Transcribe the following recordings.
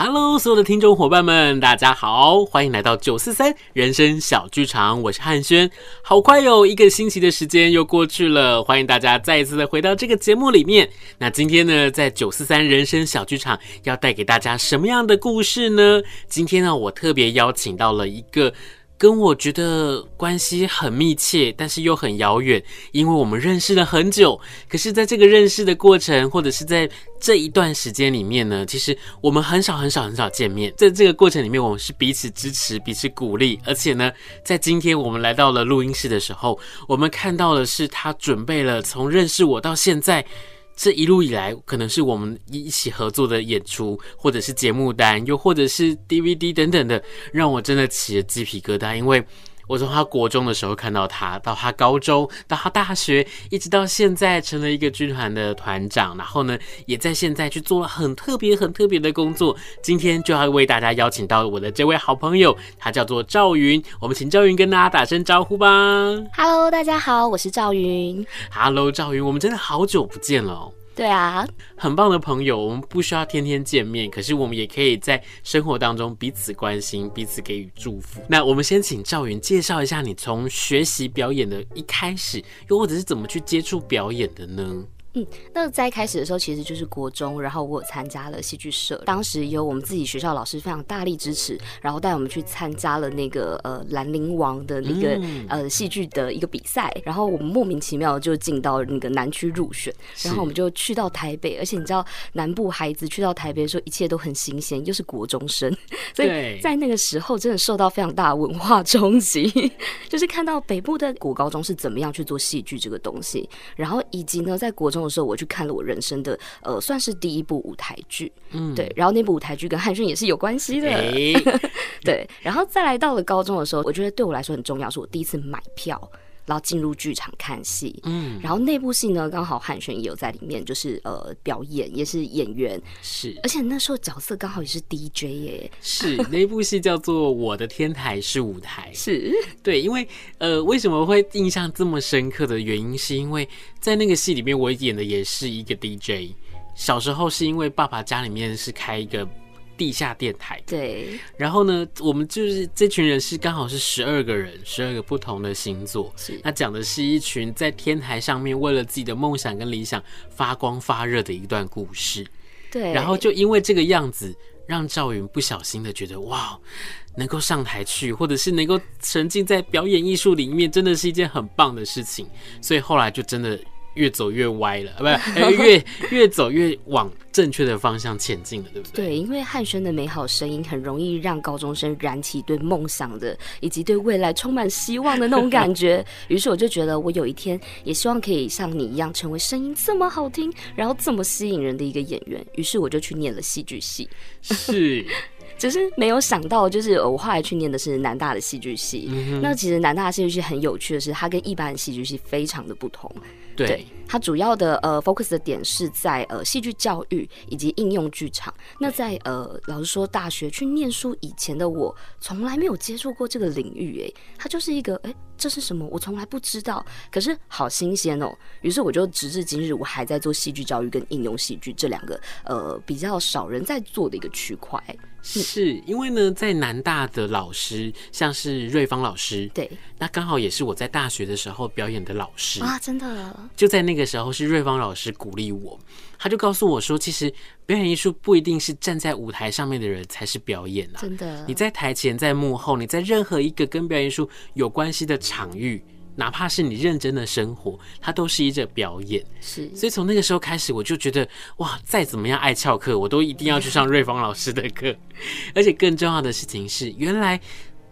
Hello，所有的听众伙伴们，大家好，欢迎来到九四三人生小剧场，我是汉轩。好快哟，一个星期的时间又过去了，欢迎大家再一次的回到这个节目里面。那今天呢，在九四三人生小剧场要带给大家什么样的故事呢？今天呢，我特别邀请到了一个。跟我觉得关系很密切，但是又很遥远，因为我们认识了很久。可是，在这个认识的过程，或者是在这一段时间里面呢，其实我们很少、很少、很少见面。在这个过程里面，我们是彼此支持、彼此鼓励。而且呢，在今天我们来到了录音室的时候，我们看到的是他准备了从认识我到现在。这一路以来，可能是我们一起合作的演出，或者是节目单，又或者是 DVD 等等的，让我真的起了鸡皮疙瘩，因为。我从他国中的时候看到他，到他高中，到他大学，一直到现在成了一个军团的团长，然后呢，也在现在去做了很特别、很特别的工作。今天就要为大家邀请到我的这位好朋友，他叫做赵云。我们请赵云跟大家打声招呼吧。Hello，大家好，我是赵云。Hello，赵云，我们真的好久不见了哦。对啊，很棒的朋友，我们不需要天天见面，可是我们也可以在生活当中彼此关心，彼此给予祝福。那我们先请赵云介绍一下你从学习表演的一开始，又或者是怎么去接触表演的呢？嗯，那在开始的时候，其实就是国中，然后我参加了戏剧社，当时有我们自己学校老师非常大力支持，然后带我们去参加了那个呃兰陵王的那个、嗯、呃戏剧的一个比赛，然后我们莫名其妙就进到那个南区入选，然后我们就去到台北，而且你知道南部孩子去到台北的时候，一切都很新鲜，又是国中生，所以在那个时候真的受到非常大的文化冲击，就是看到北部的国高中是怎么样去做戏剧这个东西，然后以及呢在国中。的时候，我去看了我人生的呃，算是第一部舞台剧，嗯，对，然后那部舞台剧跟汉逊也是有关系的，欸、对，然后再来到了高中的时候，我觉得对我来说很重要，是我第一次买票。然后进入剧场看戏，嗯，然后那部戏呢，刚好汉轩也有在里面，就是呃表演，也是演员，是，而且那时候角色刚好也是 DJ 耶，是那部戏叫做《我的天台是舞台》，是。对，因为呃为什么会印象这么深刻的原因，是因为在那个戏里面我演的也是一个 DJ，小时候是因为爸爸家里面是开一个。地下电台，对。然后呢，我们就是这群人是刚好是十二个人，十二个不同的星座。是。那讲的是一群在天台上面为了自己的梦想跟理想发光发热的一段故事。对。然后就因为这个样子，让赵云不小心的觉得哇，能够上台去，或者是能够沉浸在表演艺术里面，真的是一件很棒的事情。所以后来就真的。越走越歪了，不是，越越走越往正确的方向前进了，对不对？对，因为汉轩的美好声音很容易让高中生燃起对梦想的以及对未来充满希望的那种感觉。于是我就觉得，我有一天也希望可以像你一样，成为声音这么好听，然后这么吸引人的一个演员。于是我就去念了戏剧系。是。只是没有想到，就是我后来去念的是南大的戏剧系。嗯。那其实南大的戏剧系很有趣的是，它跟一般的戏剧系非常的不同。对。对它主要的呃 focus 的点是在呃戏剧教育以及应用剧场。那在呃老实说，大学去念书以前的我，从来没有接触过这个领域。诶，它就是一个哎，这是什么？我从来不知道。可是好新鲜哦。于是我就直至今日，我还在做戏剧教育跟应用戏剧这两个呃比较少人在做的一个区块。是因为呢，在南大的老师像是瑞芳老师，对，那刚好也是我在大学的时候表演的老师。啊，真的。就在那个时候是瑞芳老师鼓励我，他就告诉我说，其实表演艺术不一定是站在舞台上面的人才是表演啊，真的，你在台前，在幕后，你在任何一个跟表演艺术有关系的场域。哪怕是你认真的生活，它都是一个表演。是，所以从那个时候开始，我就觉得哇，再怎么样爱翘课，我都一定要去上瑞芳老师的课。而且更重要的事情是，原来。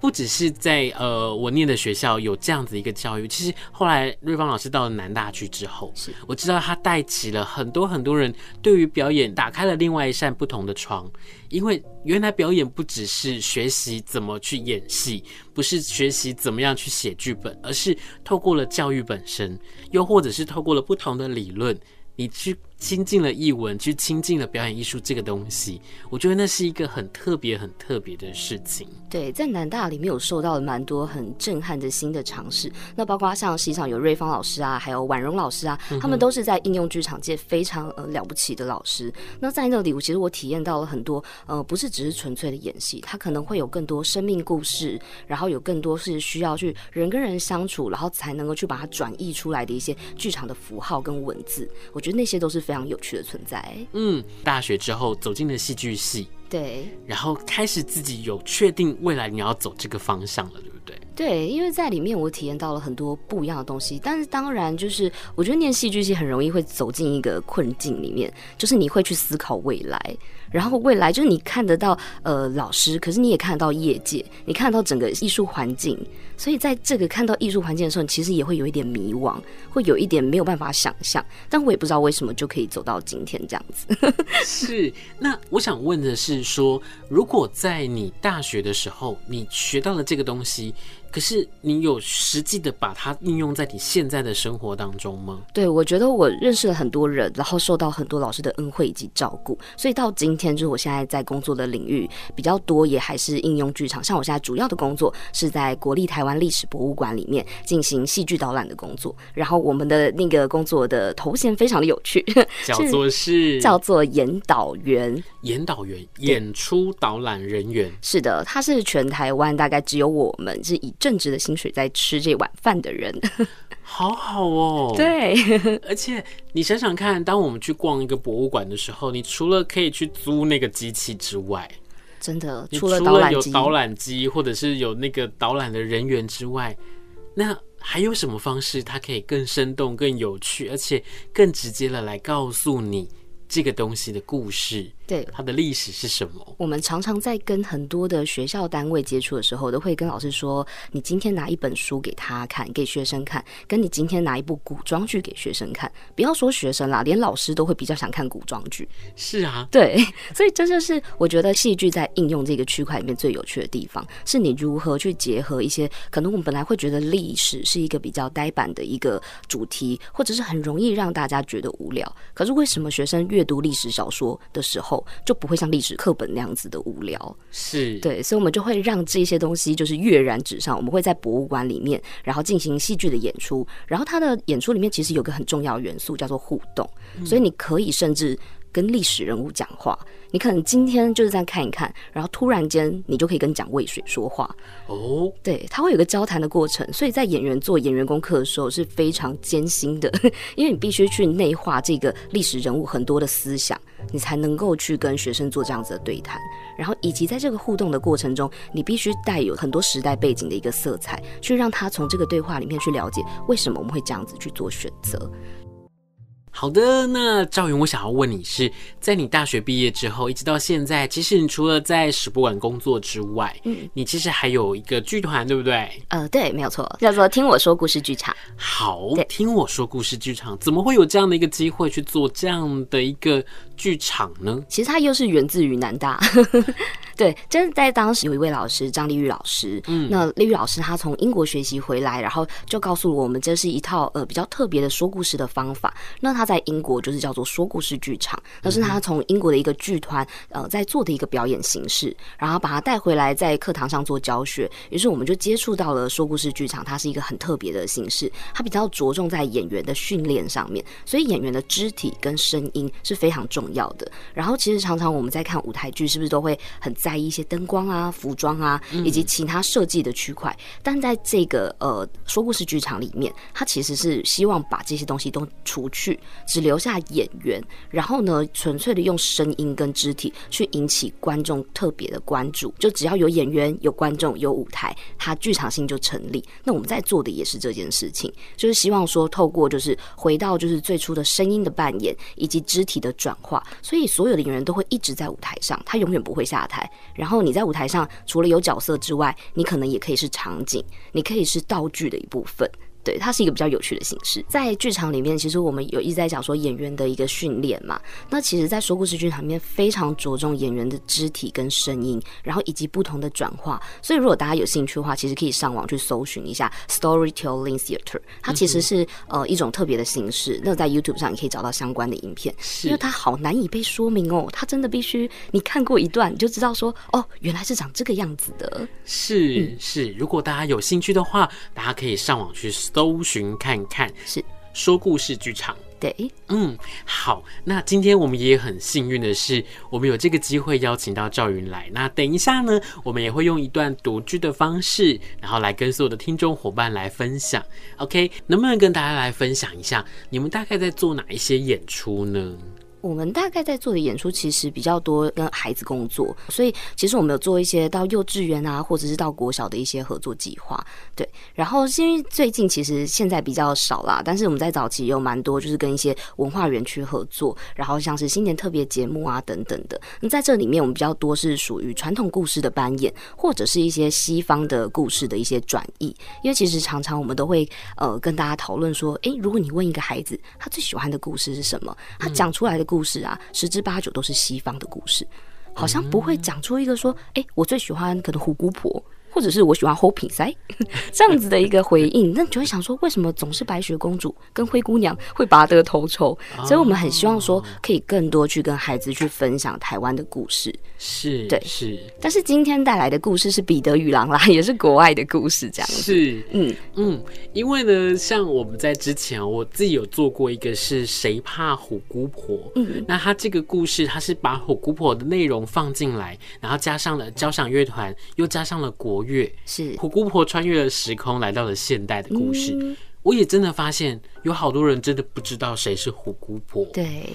不只是在呃我念的学校有这样子一个教育，其实后来瑞芳老师到了南大去之后，是我知道他带起了很多很多人对于表演打开了另外一扇不同的窗，因为原来表演不只是学习怎么去演戏，不是学习怎么样去写剧本，而是透过了教育本身，又或者是透过了不同的理论，你去亲近了艺文，去亲近了表演艺术这个东西，我觉得那是一个很特别、很特别的事情。对，在南大里面有受到了蛮多很震撼的新的尝试。那包括像实际上有瑞芳老师啊，还有婉容老师啊，他们都是在应用剧场界非常呃了不起的老师。那在那里，我其实我体验到了很多呃，不是只是纯粹的演戏，它可能会有更多生命故事，然后有更多是需要去人跟人相处，然后才能够去把它转译出来的一些剧场的符号跟文字。我觉得那些都是非常有趣的存在。嗯，大学之后走进了戏剧系，对，然后开始自己有确定未来你要走这个方向了，对不对？对，因为在里面我体验到了很多不一样的东西，但是当然就是我觉得念戏剧系很容易会走进一个困境里面，就是你会去思考未来。然后未来就是你看得到呃老师，可是你也看得到业界，你看得到整个艺术环境，所以在这个看到艺术环境的时候，其实也会有一点迷惘，会有一点没有办法想象。但我也不知道为什么就可以走到今天这样子。是，那我想问的是说，如果在你大学的时候，你学到了这个东西。可是你有实际的把它应用在你现在的生活当中吗？对，我觉得我认识了很多人，然后受到很多老师的恩惠以及照顾，所以到今天就是我现在在工作的领域比较多，也还是应用剧场。像我现在主要的工作是在国立台湾历史博物馆里面进行戏剧导览的工作，然后我们的那个工作的头衔非常的有趣，叫 做是叫做演导员，演导员，演出导览人员。是的，他是全台湾大概只有我们是以。正职的薪水在吃这碗饭的人，好好哦。对，而且你想想看，当我们去逛一个博物馆的时候，你除了可以去租那个机器之外，真的，除了有导览机或者是有那个导览的人员之外，那还有什么方式它可以更生动、更有趣，而且更直接的来告诉你这个东西的故事？对，它的历史是什么？我们常常在跟很多的学校单位接触的时候，都会跟老师说：你今天拿一本书给他看，给学生看，跟你今天拿一部古装剧给学生看，不要说学生啦，连老师都会比较想看古装剧。是啊，对，所以这就是我觉得戏剧在应用这个区块里面最有趣的地方，是你如何去结合一些可能我们本来会觉得历史是一个比较呆板的一个主题，或者是很容易让大家觉得无聊。可是为什么学生阅读历史小说的时候，就不会像历史课本那样子的无聊，是对，所以我们就会让这些东西就是跃然纸上。我们会在博物馆里面，然后进行戏剧的演出，然后他的演出里面其实有个很重要元素叫做互动，所以你可以甚至跟历史人物讲话。你可能今天就是这样看一看，然后突然间你就可以跟蒋渭水说话哦。对，他会有个交谈的过程，所以在演员做演员功课的时候是非常艰辛的，因为你必须去内化这个历史人物很多的思想，你才能够去跟学生做这样子的对谈，然后以及在这个互动的过程中，你必须带有很多时代背景的一个色彩，去让他从这个对话里面去了解为什么我们会这样子去做选择。好的，那赵云，我想要问你是在你大学毕业之后，一直到现在，其实你除了在史博馆工作之外，嗯，你其实还有一个剧团，对不对？呃，对，没有错，叫做听我说故事剧场。好，听我说故事剧场，怎么会有这样的一个机会去做这样的一个剧场呢？其实它又是源自于南大。对，真的在当时有一位老师张丽玉老师，嗯，那丽玉老师她从英国学习回来，然后就告诉我们这是一套呃比较特别的说故事的方法。那他在英国就是叫做说故事剧场，那是他从英国的一个剧团呃在做的一个表演形式，然后把它带回来在课堂上做教学。于是我们就接触到了说故事剧场，它是一个很特别的形式，它比较着重在演员的训练上面，所以演员的肢体跟声音是非常重要的。然后其实常常我们在看舞台剧，是不是都会很在意一些灯光啊、服装啊，以及其他设计的区块。但在这个呃说故事剧场里面，他其实是希望把这些东西都除去，只留下演员，然后呢，纯粹的用声音跟肢体去引起观众特别的关注。就只要有演员、有观众、有舞台，它剧场性就成立。那我们在做的也是这件事情，就是希望说透过就是回到就是最初的声音的扮演以及肢体的转化，所以所有的演员都会一直在舞台上，他永远不会下台。然后你在舞台上，除了有角色之外，你可能也可以是场景，你可以是道具的一部分。对，它是一个比较有趣的形式。在剧场里面，其实我们有一直在讲说演员的一个训练嘛。那其实，在说故事剧场里面，非常着重演员的肢体跟声音，然后以及不同的转化。所以，如果大家有兴趣的话，其实可以上网去搜寻一下 Storytelling Theater，它其实是呃一种特别的形式。那在 YouTube 上，你可以找到相关的影片，因为它好难以被说明哦。它真的必须你看过一段，你就知道说哦，原来是长这个样子的。是、嗯、是，如果大家有兴趣的话，大家可以上网去搜寻看看。是说故事剧场。对，嗯，好，那今天我们也很幸运的是，我们有这个机会邀请到赵云来。那等一下呢，我们也会用一段独居的方式，然后来跟所有的听众伙伴来分享。OK，能不能跟大家来分享一下，你们大概在做哪一些演出呢？我们大概在做的演出其实比较多跟孩子工作，所以其实我们有做一些到幼稚园啊，或者是到国小的一些合作计划。对，然后因为最近其实现在比较少啦，但是我们在早期有蛮多，就是跟一些文化园区合作，然后像是新年特别节目啊等等的。那在这里面，我们比较多是属于传统故事的扮演，或者是一些西方的故事的一些转译。因为其实常常我们都会呃跟大家讨论说，诶，如果你问一个孩子他最喜欢的故事是什么，他讲出来的故事。啊，十之八九都是西方的故事，好像不会讲出一个说，哎、欸，我最喜欢可能虎姑婆。或者是我喜欢 h o p i 塞这样子的一个回应，那你就会想说，为什么总是白雪公主跟灰姑娘会拔得头筹？所以我们很希望说，可以更多去跟孩子去分享台湾的故事。是，对，是。但是今天带来的故事是彼得与狼啦，也是国外的故事，这样子。是，嗯嗯，因为呢，像我们在之前，我自己有做过一个是谁怕虎姑婆？嗯，那他这个故事，他是把虎姑婆的内容放进来，然后加上了交响乐团，又加上了国。月是虎姑婆穿越了时空，来到了现代的故事。嗯、我也真的发现有好多人真的不知道谁是虎姑婆。对，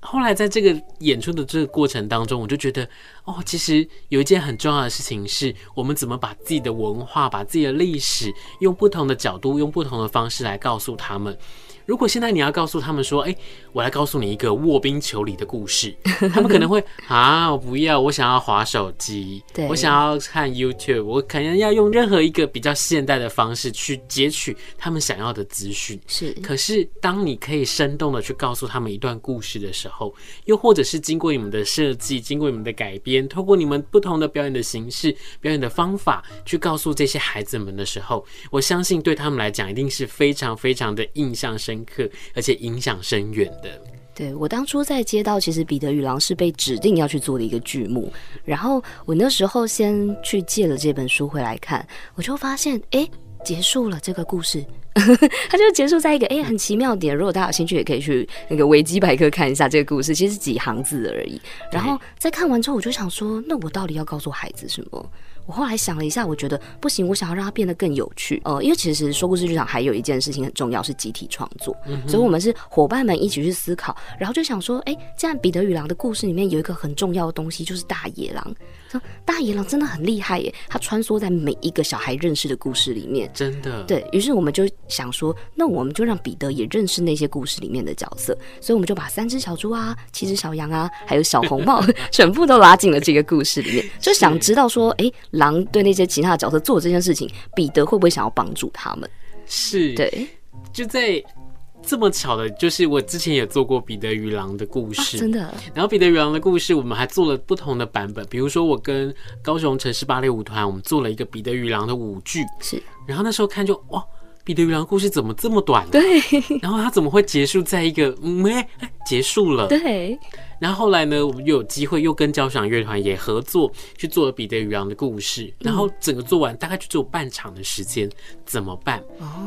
后来在这个演出的这个过程当中，我就觉得哦，其实有一件很重要的事情是，我们怎么把自己的文化、把自己的历史，用不同的角度、用不同的方式来告诉他们。如果现在你要告诉他们说，哎、欸，我来告诉你一个卧冰求鲤的故事，他们可能会啊，我不要，我想要滑手机，对，我想要看 YouTube，我可能要用任何一个比较现代的方式去截取他们想要的资讯。是，可是当你可以生动的去告诉他们一段故事的时候，又或者是经过你们的设计，经过你们的改编，透过你们不同的表演的形式、表演的方法去告诉这些孩子们的时候，我相信对他们来讲一定是非常非常的印象深刻。而且影响深远的。对，我当初在接到，其实《彼得与狼》是被指定要去做的一个剧目，然后我那时候先去借了这本书回来看，我就发现，哎，结束了这个故事，它就结束在一个哎很奇妙点。如果大家有兴趣，也可以去那个维基百科看一下这个故事，其实几行字而已。然后在看完之后，我就想说，那我到底要告诉孩子什么？我后来想了一下，我觉得不行，我想要让它变得更有趣。呃，因为其实说故事剧场还有一件事情很重要，是集体创作。嗯，所以我们是伙伴们一起去思考，然后就想说，哎，既然彼得与狼的故事里面有一个很重要的东西，就是大野狼。说大野狼真的很厉害耶，他穿梭在每一个小孩认识的故事里面。真的。对，于是我们就想说，那我们就让彼得也认识那些故事里面的角色。所以我们就把三只小猪啊、七只小羊啊，还有小红帽 全部都拉进了这个故事里面，就想知道说，哎。狼对那些其他的角色做这件事情，彼得会不会想要帮助他们？是对，就在这么巧的，就是我之前也做过彼得与狼的故事，啊，真的。然后彼得与狼的故事，我们还做了不同的版本，比如说我跟高雄城市芭蕾舞团，我们做了一个彼得与狼的舞剧，是。然后那时候看就哇，彼得与狼的故事怎么这么短？对。然后他怎么会结束在一个没、嗯欸、结束了？对。然后后来呢，我们又有机会又跟交响乐团也合作去做了彼得与狼的故事，然后整个做完大概就只有半场的时间，怎么办？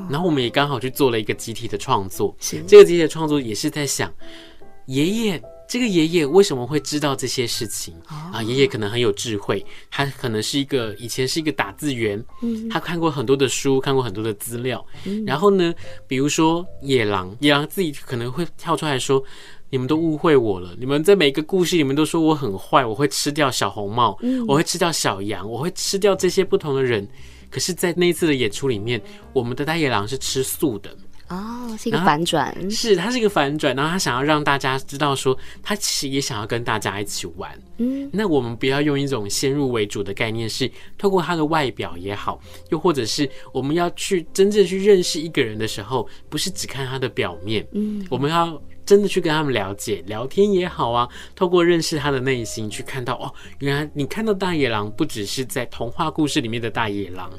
然后我们也刚好去做了一个集体的创作，这个集体的创作也是在想，爷爷这个爷爷为什么会知道这些事情啊？爷爷可能很有智慧，他可能是一个以前是一个打字员，他看过很多的书，看过很多的资料，然后呢，比如说野狼，野狼自己可能会跳出来说。你们都误会我了。你们在每个故事里面都说我很坏，我会吃掉小红帽，我会吃掉小羊，我会吃掉这些不同的人。可是，在那一次的演出里面，我们的大野狼是吃素的哦，是一个反转，是它是一个反转，然后他想要让大家知道说，他其实也想要跟大家一起玩。嗯，那我们不要用一种先入为主的概念，是透过他的外表也好，又或者是我们要去真正去认识一个人的时候，不是只看他的表面。嗯，我们要。真的去跟他们了解、聊天也好啊，透过认识他的内心，去看到哦，原来你看到大野狼不只是在童话故事里面的大野狼。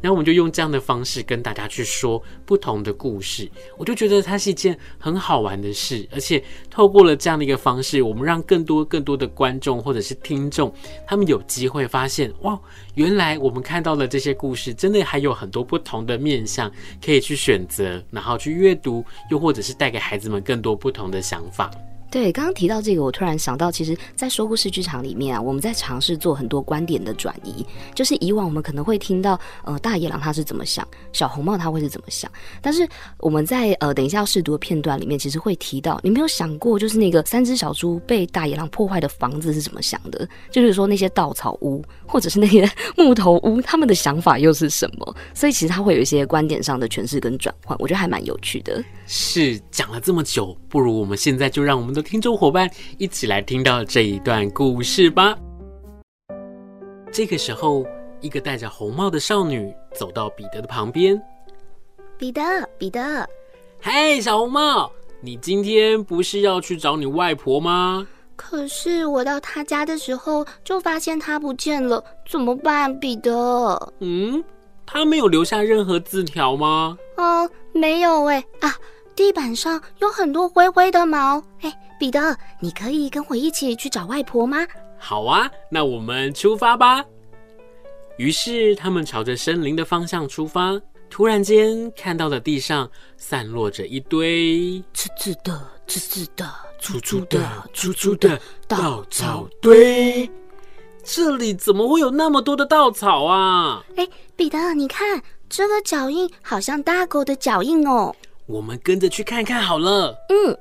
然后我们就用这样的方式跟大家去说不同的故事，我就觉得它是一件很好玩的事，而且透过了这样的一个方式，我们让更多更多的观众或者是听众，他们有机会发现，哇，原来我们看到的这些故事，真的还有很多不同的面向可以去选择，然后去阅读，又或者是带给孩子们更多不同的想法。对，刚刚提到这个，我突然想到，其实，在说故事剧场里面啊，我们在尝试做很多观点的转移。就是以往我们可能会听到，呃，大野狼他是怎么想，小红帽他会是怎么想。但是我们在呃等一下要试读的片段里面，其实会提到，你没有想过，就是那个三只小猪被大野狼破坏的房子是怎么想的？就是说那些稻草屋，或者是那些 木头屋，他们的想法又是什么？所以其实他会有一些观点上的诠释跟转换，我觉得还蛮有趣的。是讲了这么久，不如我们现在就让我们的听众伙伴一起来听到这一段故事吧。这个时候，一个戴着红帽的少女走到彼得的旁边。彼得，彼得，嘿，小红帽，你今天不是要去找你外婆吗？可是我到她家的时候，就发现她不见了，怎么办，彼得？嗯，她没有留下任何字条吗？哦，没有哎啊。地板上有很多灰灰的毛。哎，彼得，你可以跟我一起去找外婆吗？好啊，那我们出发吧。于是他们朝着森林的方向出发。突然间，看到了地上散落着一堆刺刺的、刺刺的、粗粗的、粗粗的稻草堆。这里怎么会有那么多的稻草啊？哎，彼得，你看这个脚印，好像大狗的脚印哦。我们跟着去看看好了。嗯。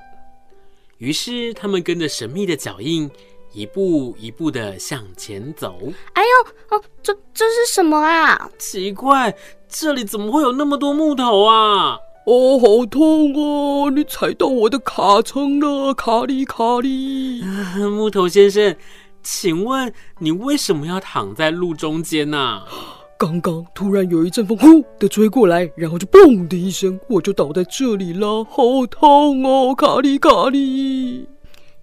于是他们跟着神秘的脚印，一步一步的向前走。哎呦，哦，这这是什么啊？奇怪，这里怎么会有那么多木头啊？哦，好痛哦！你踩到我的卡层了，卡里卡里。木头先生，请问你为什么要躺在路中间呢？啊？刚刚突然有一阵风呼的吹过来，然后就嘣的一声，我就倒在这里了，好痛哦！卡里卡里，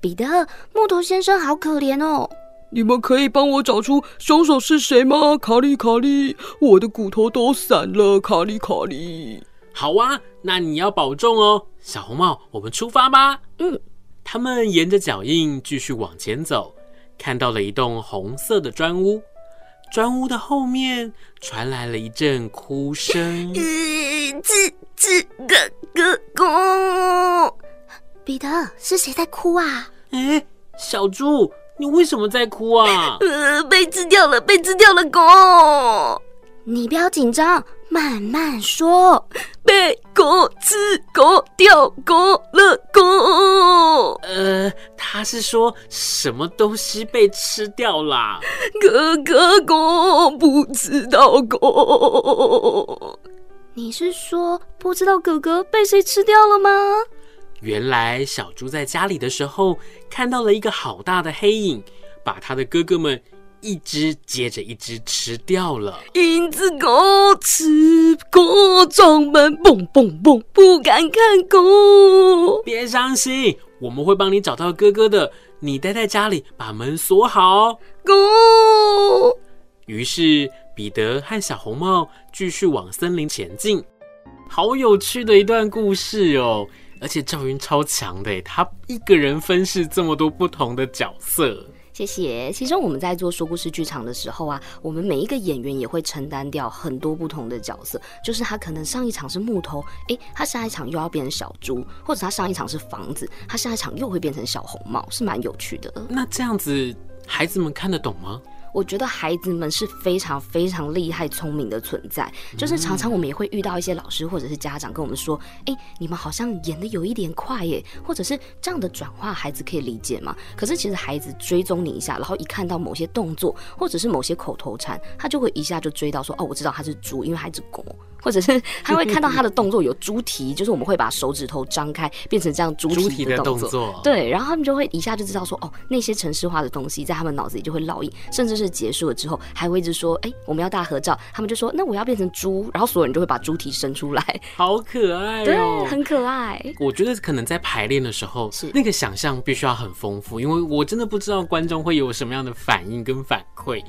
彼得，木头先生好可怜哦。你们可以帮我找出凶手是谁吗？卡里卡里，我的骨头都散了，卡里卡里。好啊，那你要保重哦，小红帽，我们出发吧。嗯，他们沿着脚印继续往前走，看到了一栋红色的砖屋。砖屋的后面传来了一阵哭声。吱吱咯咯咯。彼得，是谁在哭啊？哎，小猪，你为什么在哭啊？呃，被吃掉了，被吃掉了狗。你不要紧张，慢慢说。被狗吃，狗掉，狗了，狗。呃，他是说什么东西被吃掉啦？哥哥狗不知道狗。你是说不知道哥哥被谁吃掉了吗？原来小猪在家里的时候看到了一个好大的黑影，把他的哥哥们。一只接着一只吃掉了，影子狗吃狗，撞门蹦蹦蹦，不敢看狗。别伤心，我们会帮你找到哥哥的。你待在家里，把门锁好。狗。于是彼得和小红帽继续往森林前进。好有趣的一段故事哦！而且赵云超强的，他一个人分饰这么多不同的角色。谢谢。其实我们在做说故事剧场的时候啊，我们每一个演员也会承担掉很多不同的角色。就是他可能上一场是木头，诶，他下一场又要变成小猪，或者他上一场是房子，他下一场又会变成小红帽，是蛮有趣的。那这样子，孩子们看得懂吗？我觉得孩子们是非常非常厉害、聪明的存在。就是常常我们也会遇到一些老师或者是家长跟我们说：“哎，你们好像演的有一点快耶，或者是这样的转化，孩子可以理解吗？”可是其实孩子追踪你一下，然后一看到某些动作或者是某些口头禅，他就会一下就追到说：“哦，我知道他是猪，因为孩子狗。”或者是他会看到他的动作有猪蹄，就是我们会把手指头张开变成这样猪蹄的动作。对，然后他们就会一下就知道说，哦，那些城市化的东西在他们脑子里就会烙印，甚至是结束了之后还会一直说，哎，我们要大合照，他们就说，那我要变成猪，然后所有人就会把猪蹄伸出来，好可爱哦，对，很可爱。我觉得可能在排练的时候，是那个想象必须要很丰富，因为我真的不知道观众会有什么样的反应跟反馈。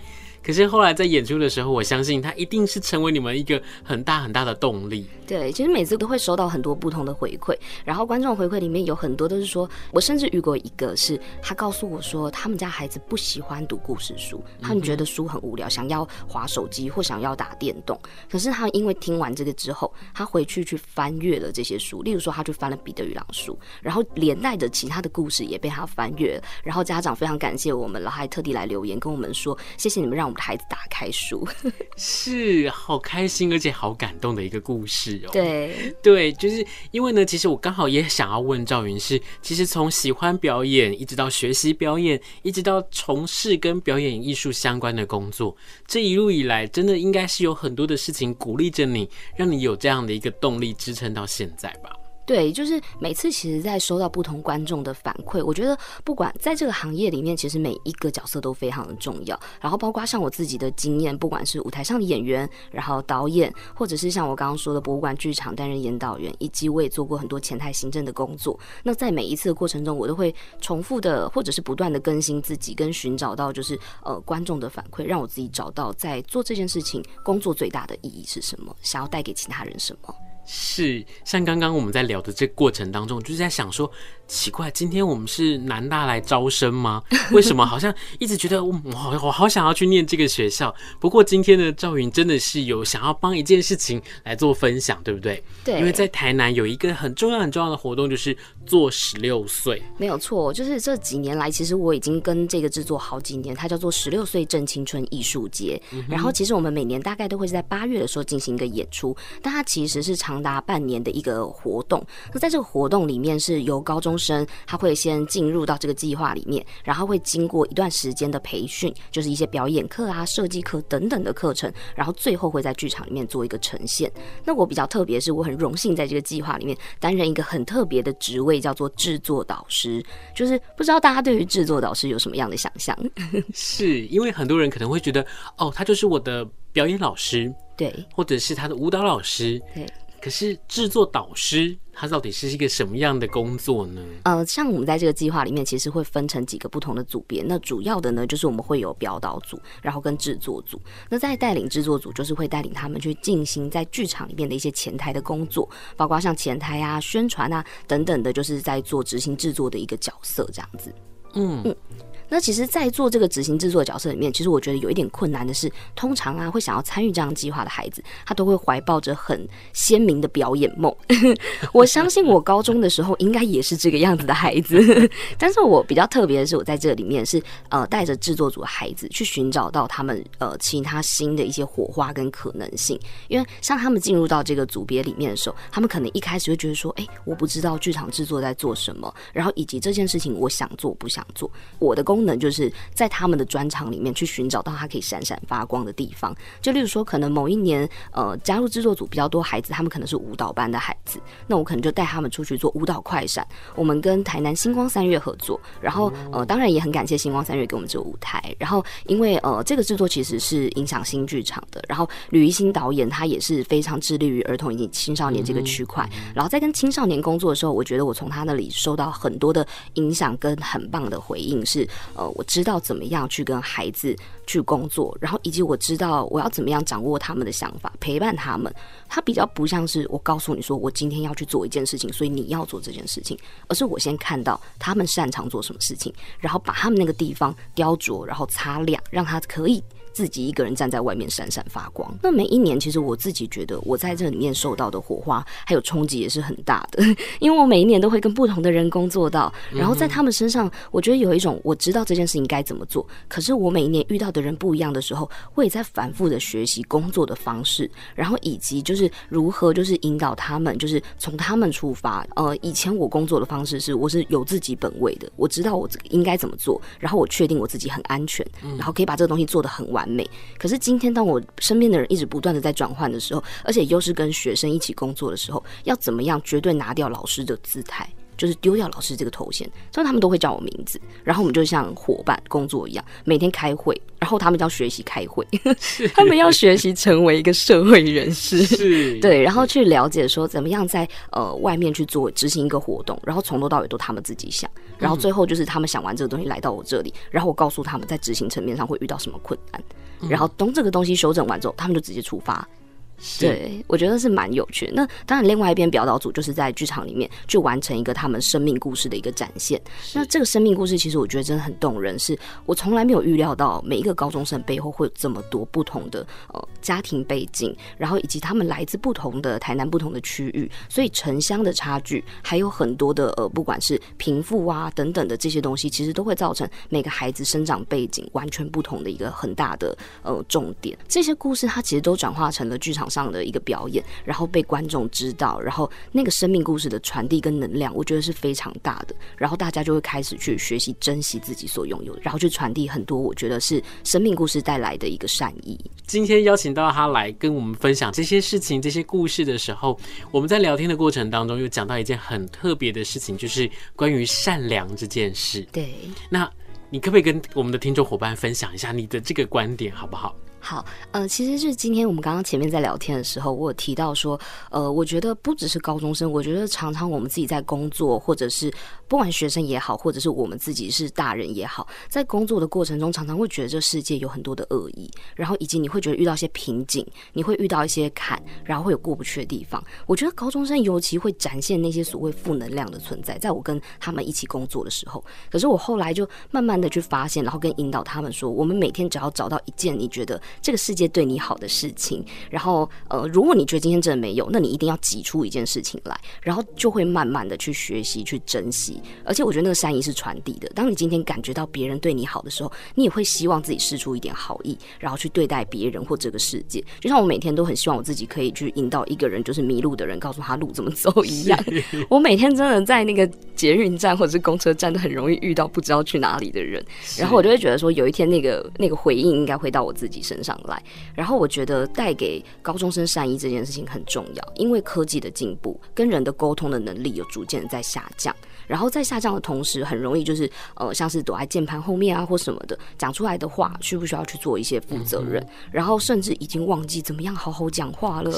可是后来在演出的时候，我相信他一定是成为你们一个很大很大的动力。对，其实每次都会收到很多不同的回馈，然后观众回馈里面有很多都是说，我甚至遇过一个是，他告诉我说，他们家孩子不喜欢读故事书，他们觉得书很无聊，想要滑手机或想要打电动。可是他因为听完这个之后，他回去去翻阅了这些书，例如说他去翻了彼得与狼书，然后连带着其他的故事也被他翻阅，然后家长非常感谢我们，然后还特地来留言跟我们说，谢谢你们让我们。孩子打开书，是好开心而且好感动的一个故事哦。对对，就是因为呢，其实我刚好也想要问赵云是，其实从喜欢表演，一直到学习表演，一直到从事跟表演艺术相关的工作，这一路以来，真的应该是有很多的事情鼓励着你，让你有这样的一个动力支撑到现在吧。对，就是每次其实，在收到不同观众的反馈，我觉得不管在这个行业里面，其实每一个角色都非常的重要。然后包括像我自己的经验，不管是舞台上的演员，然后导演，或者是像我刚刚说的博物馆剧场担任演导员，以及我也做过很多前台行政的工作。那在每一次的过程中，我都会重复的，或者是不断的更新自己，跟寻找到就是呃观众的反馈，让我自己找到在做这件事情工作最大的意义是什么，想要带给其他人什么。是，像刚刚我们在聊的这个过程当中，就是在想说，奇怪，今天我们是南大来招生吗？为什么好像一直觉得我好我好想要去念这个学校？不过今天呢，赵云真的是有想要帮一件事情来做分享，对不对？对，因为在台南有一个很重要很重要的活动，就是做十六岁。没有错，就是这几年来，其实我已经跟这个制作好几年，它叫做十六岁正青春艺术节。然后其实我们每年大概都会在八月的时候进行一个演出，但它其实是长。长达半年的一个活动，那在这个活动里面，是由高中生他会先进入到这个计划里面，然后会经过一段时间的培训，就是一些表演课啊、设计课等等的课程，然后最后会在剧场里面做一个呈现。那我比较特别，是我很荣幸在这个计划里面担任一个很特别的职位，叫做制作导师。就是不知道大家对于制作导师有什么样的想象？是因为很多人可能会觉得，哦，他就是我的表演老师，对，或者是他的舞蹈老师，对。可是制作导师他到底是一个什么样的工作呢？呃，像我们在这个计划里面，其实会分成几个不同的组别。那主要的呢，就是我们会有表导组，然后跟制作组。那在带领制作组，就是会带领他们去进行在剧场里面的一些前台的工作，包括像前台啊、宣传啊等等的，就是在做执行制作的一个角色这样子。嗯嗯。那其实，在做这个执行制作的角色里面，其实我觉得有一点困难的是，通常啊，会想要参与这样计划的孩子，他都会怀抱着很鲜明的表演梦。我相信我高中的时候应该也是这个样子的孩子，但是我比较特别的是，我在这里面是呃带着制作组的孩子去寻找到他们呃其他新的一些火花跟可能性。因为像他们进入到这个组别里面的时候，他们可能一开始会觉得说，哎，我不知道剧场制作在做什么，然后以及这件事情我想做不想做，我的工。功能就是在他们的专长里面去寻找到他可以闪闪发光的地方。就例如说，可能某一年呃加入制作组比较多孩子，他们可能是舞蹈班的孩子，那我可能就带他们出去做舞蹈快闪。我们跟台南星光三月合作，然后呃当然也很感谢星光三月给我们这个舞台。然后因为呃这个制作其实是影响新剧场的，然后吕一新导演他也是非常致力于儿童以及青少年这个区块。然后在跟青少年工作的时候，我觉得我从他那里收到很多的影响跟很棒的回应是。呃，我知道怎么样去跟孩子去工作，然后以及我知道我要怎么样掌握他们的想法，陪伴他们。他比较不像是我告诉你说，我今天要去做一件事情，所以你要做这件事情，而是我先看到他们擅长做什么事情，然后把他们那个地方雕琢，然后擦亮，让他可以。自己一个人站在外面闪闪发光。那每一年，其实我自己觉得我在这里面受到的火花还有冲击也是很大的，因为我每一年都会跟不同的人工作到，然后在他们身上，我觉得有一种我知道这件事情该怎么做。可是我每一年遇到的人不一样的时候，我也在反复的学习工作的方式，然后以及就是如何就是引导他们，就是从他们出发。呃，以前我工作的方式是我是有自己本位的，我知道我应该怎么做，然后我确定我自己很安全，然后可以把这个东西做得很完。完美。可是今天当我身边的人一直不断的在转换的时候，而且又是跟学生一起工作的时候，要怎么样绝对拿掉老师的姿态？就是丢掉老师这个头衔，所以他们都会叫我名字，然后我们就像伙伴工作一样，每天开会，然后他们就要学习开会，他们要学习成为一个社会人士，是。对，然后去了解说怎么样在呃外面去做执行一个活动，然后从头到尾都他们自己想，然后最后就是他们想完这个东西来到我这里，然后我告诉他们在执行层面上会遇到什么困难，然后等这个东西修整完之后，他们就直接出发。对，我觉得是蛮有趣的。那当然，另外一边表导组就是在剧场里面去完成一个他们生命故事的一个展现。那这个生命故事其实我觉得真的很动人，是我从来没有预料到每一个高中生背后会有这么多不同的呃家庭背景，然后以及他们来自不同的台南不同的区域，所以城乡的差距还有很多的呃不管是贫富啊等等的这些东西，其实都会造成每个孩子生长背景完全不同的一个很大的呃重点。这些故事它其实都转化成了剧场上的一个表演，然后被观众知道，然后那个生命故事的传递跟能量，我觉得是非常大的。然后大家就会开始去学习珍惜自己所拥有的，然后去传递很多我觉得是生命故事带来的一个善意。今天邀请到他来跟我们分享这些事情、这些故事的时候，我们在聊天的过程当中又讲到一件很特别的事情，就是关于善良这件事。对，那你可不可以跟我们的听众伙伴分享一下你的这个观点，好不好？好，呃，其实是今天我们刚刚前面在聊天的时候，我有提到说，呃，我觉得不只是高中生，我觉得常常我们自己在工作，或者是不管学生也好，或者是我们自己是大人也好，在工作的过程中，常常会觉得这世界有很多的恶意，然后以及你会觉得遇到一些瓶颈，你会遇到一些坎，然后会有过不去的地方。我觉得高中生尤其会展现那些所谓负能量的存在，在我跟他们一起工作的时候，可是我后来就慢慢的去发现，然后跟引导他们说，我们每天只要找到一件你觉得。这个世界对你好的事情，然后呃，如果你觉得今天真的没有，那你一定要挤出一件事情来，然后就会慢慢的去学习、去珍惜。而且我觉得那个善意是传递的。当你今天感觉到别人对你好的时候，你也会希望自己试出一点好意，然后去对待别人或这个世界。就像我每天都很希望我自己可以去引导一个人，就是迷路的人，告诉他路怎么走一样。我每天真的在那个捷运站或者是公车站都很容易遇到不知道去哪里的人，然后我就会觉得说，有一天那个那个回应应该会到我自己身上。来，然后我觉得带给高中生善意这件事情很重要，因为科技的进步跟人的沟通的能力有逐渐在下降，然后在下降的同时，很容易就是呃，像是躲在键盘后面啊或什么的，讲出来的话需不需要去做一些负责任，嗯、然后甚至已经忘记怎么样好好讲话了，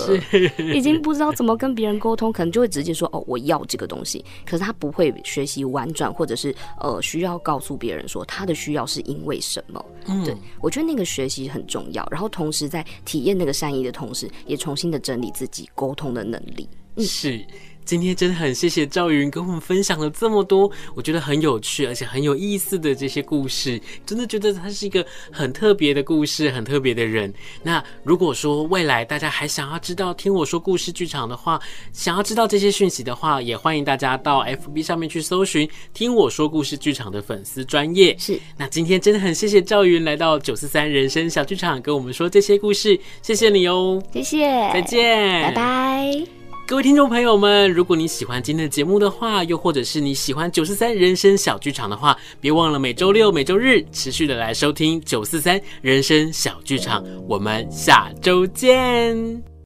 已经不知道怎么跟别人沟通，可能就会直接说哦，我要这个东西，可是他不会学习婉转，或者是呃需要告诉别人说他的需要是因为什么。嗯，对，我觉得那个学习很重要。然后同时在体验那个善意的同时，也重新的整理自己沟通的能力。嗯，是。今天真的很谢谢赵云跟我们分享了这么多，我觉得很有趣而且很有意思的这些故事，真的觉得他是一个很特别的故事，很特别的人。那如果说未来大家还想要知道听我说故事剧场的话，想要知道这些讯息的话，也欢迎大家到 FB 上面去搜寻听我说故事剧场的粉丝专业。是，那今天真的很谢谢赵云来到九四三人生小剧场跟我们说这些故事，谢谢你哦，谢谢，再见，拜拜。各位听众朋友们，如果你喜欢今天的节目的话，又或者是你喜欢九四三人生小剧场的话，别忘了每周六、每周日持续的来收听九四三人生小剧场。我们下周见。